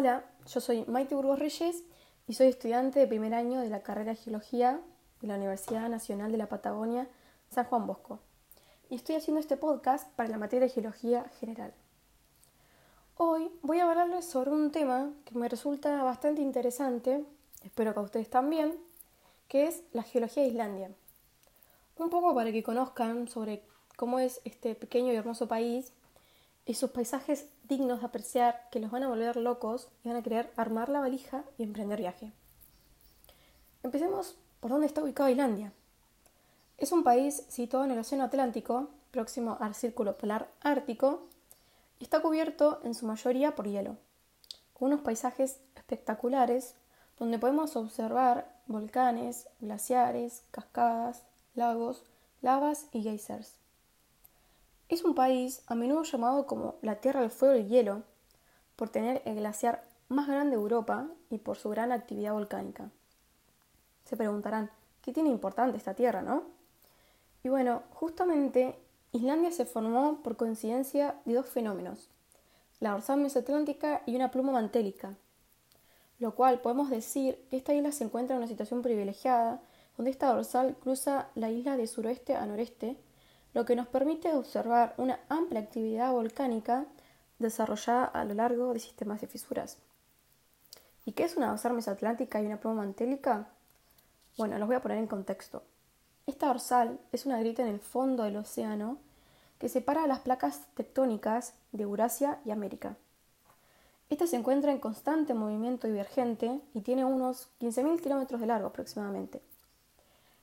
Hola, yo soy Maite Burgos Reyes y soy estudiante de primer año de la carrera de Geología de la Universidad Nacional de la Patagonia, San Juan Bosco. Y estoy haciendo este podcast para la materia de Geología General. Hoy voy a hablarles sobre un tema que me resulta bastante interesante, espero que a ustedes también, que es la geología de Islandia. Un poco para que conozcan sobre cómo es este pequeño y hermoso país y sus paisajes dignos de apreciar que los van a volver locos y van a querer armar la valija y emprender viaje. Empecemos por dónde está ubicado Islandia. Es un país situado en el Océano Atlántico, próximo al Círculo Polar Ártico, y está cubierto en su mayoría por hielo, con unos paisajes espectaculares donde podemos observar volcanes, glaciares, cascadas, lagos, lavas y geysers. Es un país a menudo llamado como la Tierra del Fuego y Hielo, por tener el glaciar más grande de Europa y por su gran actividad volcánica. Se preguntarán, ¿qué tiene importante esta tierra, no? Y bueno, justamente Islandia se formó por coincidencia de dos fenómenos, la dorsal mesoatlántica y una pluma mantélica, lo cual podemos decir que esta isla se encuentra en una situación privilegiada, donde esta dorsal cruza la isla de suroeste a noreste lo que nos permite observar una amplia actividad volcánica desarrollada a lo largo de sistemas de fisuras. ¿Y qué es una dorsal mesoatlántica y una pluma mantélica? Bueno, los voy a poner en contexto. Esta dorsal es una grieta en el fondo del océano que separa las placas tectónicas de Eurasia y América. Esta se encuentra en constante movimiento divergente y tiene unos 15.000 kilómetros de largo aproximadamente.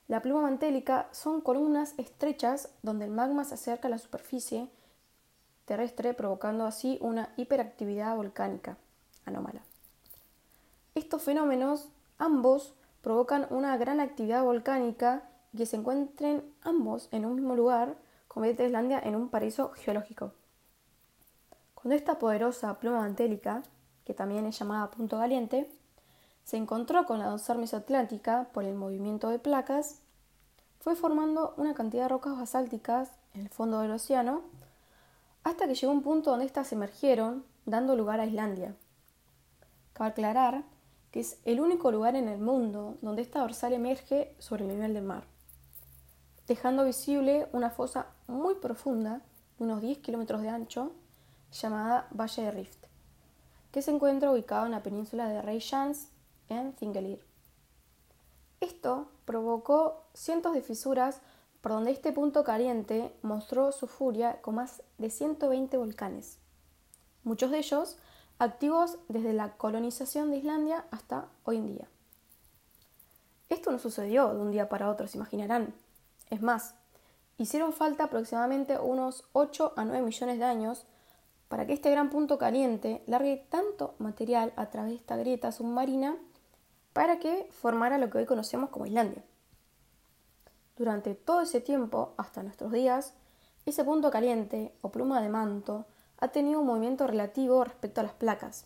La pluma mantélica son columnas estrechas donde el magma se acerca a la superficie terrestre provocando así una hiperactividad volcánica anómala. Estos fenómenos ambos provocan una gran actividad volcánica y que se encuentren ambos en un mismo lugar, convierte a Islandia en un paraíso geológico. Cuando esta poderosa pluma mantélica, que también es llamada punto caliente, se encontró con la dorsal mesoatlántica por el movimiento de placas, fue formando una cantidad de rocas basálticas en el fondo del océano, hasta que llegó un punto donde éstas emergieron, dando lugar a Islandia. Cabe aclarar que es el único lugar en el mundo donde esta dorsal emerge sobre el nivel del mar, dejando visible una fosa muy profunda, unos 10 kilómetros de ancho, llamada Valle de Rift, que se encuentra ubicado en la península de Reykjanes en Thingvellir. Esto provocó cientos de fisuras por donde este punto caliente mostró su furia con más de 120 volcanes, muchos de ellos activos desde la colonización de Islandia hasta hoy en día. Esto no sucedió de un día para otro, se imaginarán. Es más, hicieron falta aproximadamente unos 8 a 9 millones de años para que este gran punto caliente largue tanto material a través de esta grieta submarina para que formara lo que hoy conocemos como Islandia. Durante todo ese tiempo, hasta nuestros días, ese punto caliente o pluma de manto ha tenido un movimiento relativo respecto a las placas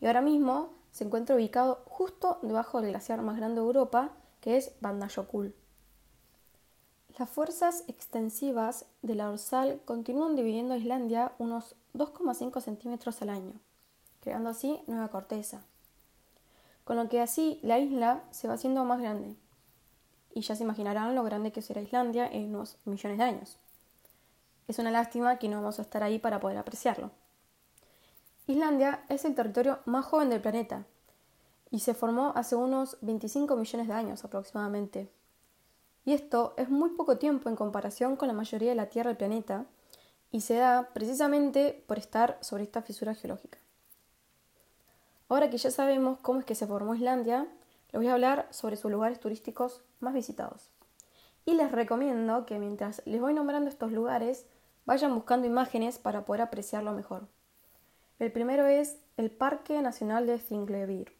y ahora mismo se encuentra ubicado justo debajo del glaciar más grande de Europa, que es Bandayokul. Las fuerzas extensivas de la dorsal continúan dividiendo a Islandia unos 2,5 centímetros al año, creando así nueva corteza con lo que así la isla se va haciendo más grande. Y ya se imaginarán lo grande que será Islandia en unos millones de años. Es una lástima que no vamos a estar ahí para poder apreciarlo. Islandia es el territorio más joven del planeta y se formó hace unos 25 millones de años aproximadamente. Y esto es muy poco tiempo en comparación con la mayoría de la Tierra del planeta y se da precisamente por estar sobre esta fisura geológica. Ahora que ya sabemos cómo es que se formó Islandia, les voy a hablar sobre sus lugares turísticos más visitados. Y les recomiendo que mientras les voy nombrando estos lugares, vayan buscando imágenes para poder apreciarlo mejor. El primero es el Parque Nacional de Thingvellir.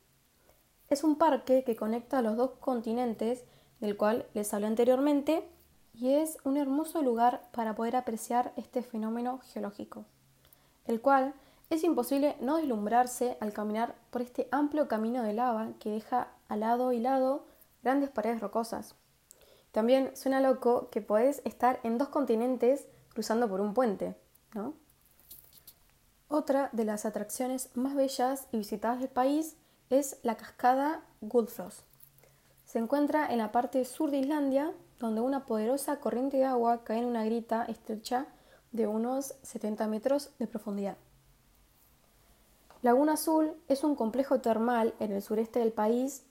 Es un parque que conecta los dos continentes del cual les hablé anteriormente y es un hermoso lugar para poder apreciar este fenómeno geológico, el cual es imposible no deslumbrarse al caminar por este amplio camino de lava que deja a lado y lado grandes paredes rocosas. También suena loco que podés estar en dos continentes cruzando por un puente, ¿no? Otra de las atracciones más bellas y visitadas del país es la cascada Gullfoss. Se encuentra en la parte sur de Islandia, donde una poderosa corriente de agua cae en una grita estrecha de unos 70 metros de profundidad. Laguna Azul es un complejo termal en el sureste del país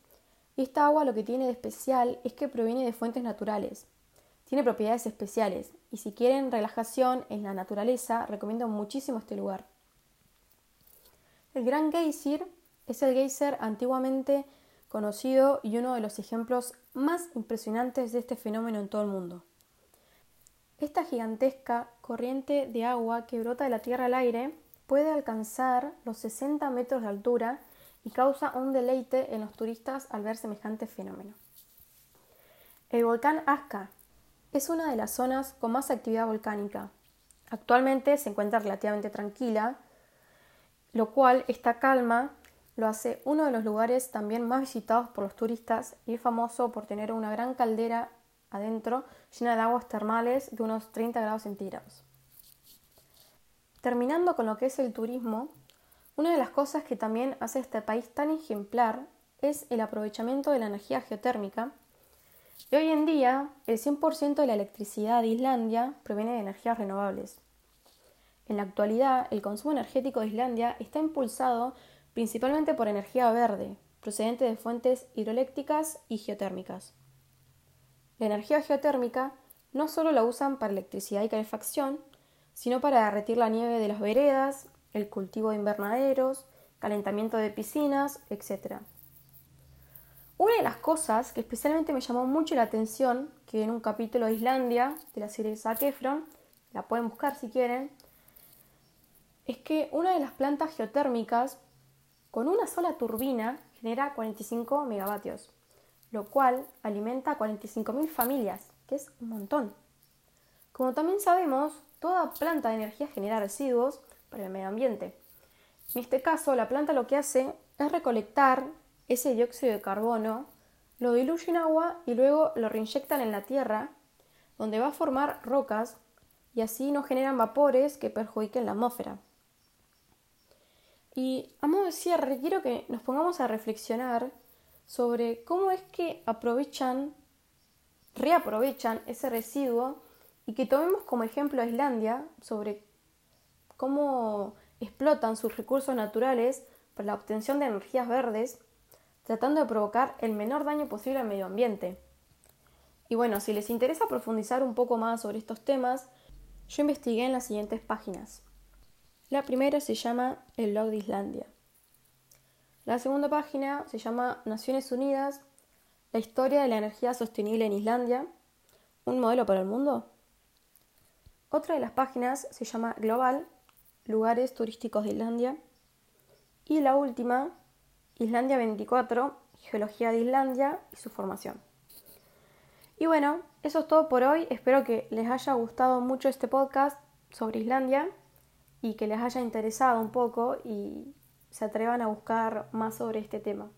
y esta agua lo que tiene de especial es que proviene de fuentes naturales. Tiene propiedades especiales y si quieren relajación en la naturaleza recomiendo muchísimo este lugar. El Gran Geysir es el geyser antiguamente conocido y uno de los ejemplos más impresionantes de este fenómeno en todo el mundo. Esta gigantesca corriente de agua que brota de la tierra al aire puede alcanzar los 60 metros de altura y causa un deleite en los turistas al ver semejante fenómeno. El volcán Aska es una de las zonas con más actividad volcánica. Actualmente se encuentra relativamente tranquila, lo cual esta calma lo hace uno de los lugares también más visitados por los turistas y es famoso por tener una gran caldera adentro llena de aguas termales de unos 30 grados centígrados. Terminando con lo que es el turismo, una de las cosas que también hace este país tan ejemplar es el aprovechamiento de la energía geotérmica. Y hoy en día, el 100% de la electricidad de Islandia proviene de energías renovables. En la actualidad, el consumo energético de Islandia está impulsado principalmente por energía verde, procedente de fuentes hidroeléctricas y geotérmicas. La energía geotérmica no solo la usan para electricidad y calefacción, sino para derretir la nieve de las veredas, el cultivo de invernaderos, calentamiento de piscinas, etc. Una de las cosas que especialmente me llamó mucho la atención, que en un capítulo de Islandia de la serie Zac la pueden buscar si quieren, es que una de las plantas geotérmicas con una sola turbina genera 45 megavatios, lo cual alimenta a 45.000 familias, que es un montón. Como también sabemos, toda planta de energía genera residuos para el medio ambiente. En este caso, la planta lo que hace es recolectar ese dióxido de carbono, lo diluye en agua y luego lo reinyectan en la tierra, donde va a formar rocas y así no generan vapores que perjudiquen la atmósfera. Y a modo de cierre, quiero que nos pongamos a reflexionar sobre cómo es que aprovechan, reaprovechan ese residuo y que tomemos como ejemplo a Islandia sobre cómo explotan sus recursos naturales para la obtención de energías verdes, tratando de provocar el menor daño posible al medio ambiente. Y bueno, si les interesa profundizar un poco más sobre estos temas, yo investigué en las siguientes páginas. La primera se llama El Log de Islandia. La segunda página se llama Naciones Unidas, la historia de la energía sostenible en Islandia, un modelo para el mundo. Otra de las páginas se llama Global, lugares turísticos de Islandia. Y la última, Islandia 24, geología de Islandia y su formación. Y bueno, eso es todo por hoy. Espero que les haya gustado mucho este podcast sobre Islandia y que les haya interesado un poco y se atrevan a buscar más sobre este tema.